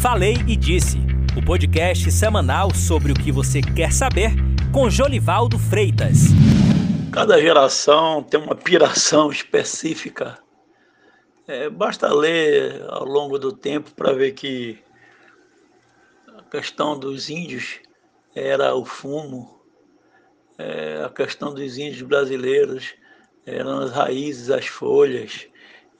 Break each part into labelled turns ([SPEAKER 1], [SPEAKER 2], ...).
[SPEAKER 1] Falei e Disse, o podcast semanal sobre o que você quer saber com Jolivaldo Freitas.
[SPEAKER 2] Cada geração tem uma piração específica. É, basta ler ao longo do tempo para ver que a questão dos índios era o fumo, é, a questão dos índios brasileiros eram as raízes, as folhas.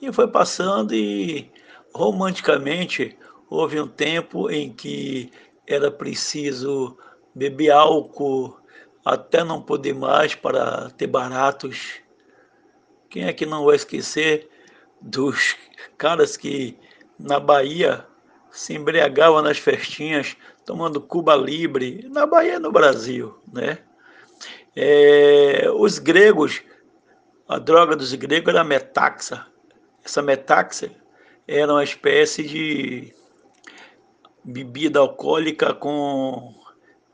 [SPEAKER 2] E foi passando e romanticamente houve um tempo em que era preciso beber álcool até não poder mais para ter baratos. Quem é que não vai esquecer dos caras que na Bahia se embriagavam nas festinhas tomando Cuba Libre, na Bahia e no Brasil, né? É, os gregos, a droga dos gregos era metaxa. Essa metaxa era uma espécie de bebida alcoólica com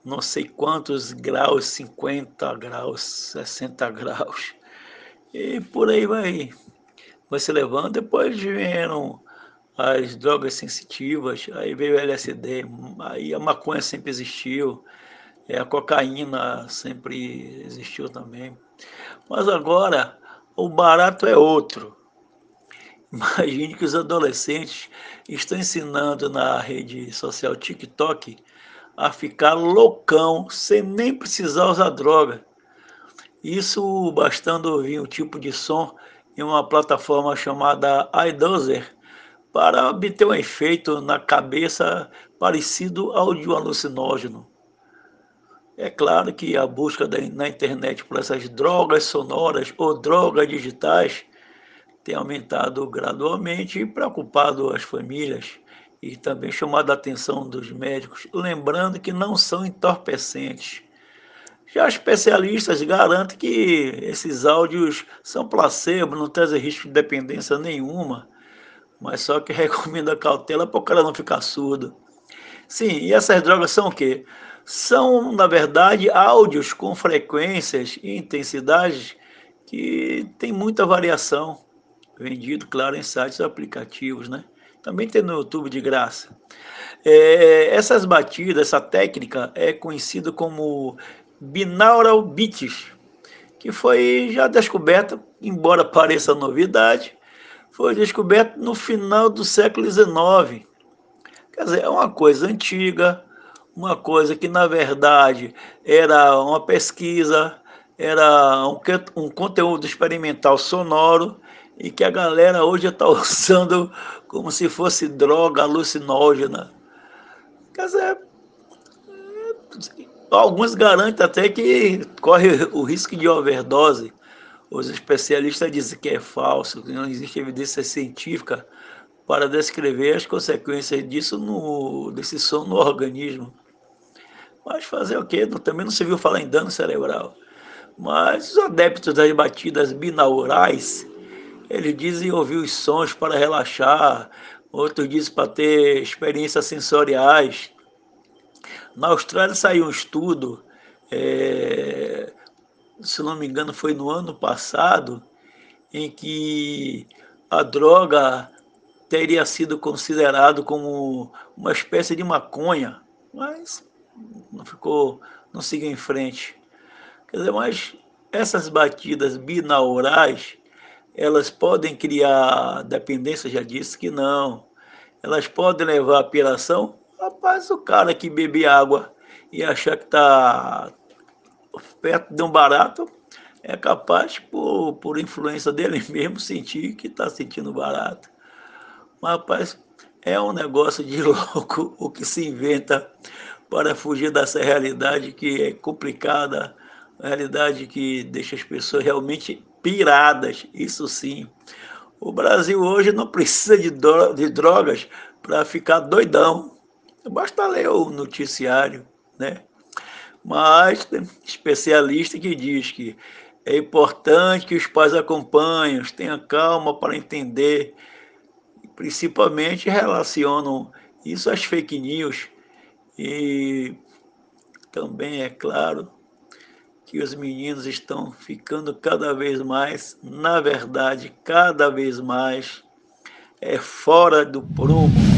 [SPEAKER 2] não sei quantos graus, 50 graus, 60 graus. E por aí vai, vai se levando. Depois vieram as drogas sensitivas, aí veio o LSD, aí a maconha sempre existiu, a cocaína sempre existiu também. Mas agora o barato é outro. Imagine que os adolescentes estão ensinando na rede social TikTok a ficar loucão sem nem precisar usar droga. Isso bastando ouvir um tipo de som em uma plataforma chamada iDozer para obter um efeito na cabeça parecido ao de um alucinógeno. É claro que a busca na internet por essas drogas sonoras ou drogas digitais tem aumentado gradualmente e preocupado as famílias e também chamado a atenção dos médicos, lembrando que não são entorpecentes. Já especialistas garantem que esses áudios são placebo, não trazem risco de dependência nenhuma, mas só que recomenda cautela para o cara não ficar surdo. Sim, e essas drogas são o quê? São, na verdade, áudios com frequências e intensidades que tem muita variação, vendido, claro, em sites aplicativos, né? Também tem no YouTube de graça. É, essas batidas, essa técnica é conhecida como binaural beats, que foi já descoberta, embora pareça novidade, foi descoberta no final do século XIX. Quer dizer, é uma coisa antiga, uma coisa que na verdade era uma pesquisa, era um, um conteúdo experimental sonoro e que a galera hoje está usando como se fosse droga alucinógena. Quer dizer, alguns garantem até que corre o risco de overdose. Os especialistas dizem que é falso, que não existe evidência científica para descrever as consequências disso no, desse som no organismo. Mas fazer o quê? Também não se viu falar em dano cerebral. Mas os adeptos das batidas binaurais eles dizem ouvir os sons para relaxar, outros dizem para ter experiências sensoriais. Na Austrália saiu um estudo, é, se não me engano foi no ano passado, em que a droga teria sido considerado como uma espécie de maconha, mas não ficou, não seguiu em frente. Quer dizer, mas essas batidas binaurais elas podem criar dependência, já disse que não. Elas podem levar à piração. Rapaz, o cara que bebe água e achar que está perto de um barato, é capaz, por, por influência dele mesmo, sentir que está sentindo barato. Mas, rapaz, é um negócio de louco o que se inventa para fugir dessa realidade que é complicada, realidade que deixa as pessoas realmente piradas, isso sim. O Brasil hoje não precisa de, de drogas para ficar doidão. Basta ler o noticiário, né? Mas tem especialista que diz que é importante que os pais acompanhem, tenham calma para entender, principalmente relacionam isso às fake news e também, é claro, que os meninos estão ficando cada vez mais, na verdade, cada vez mais é fora do prumo.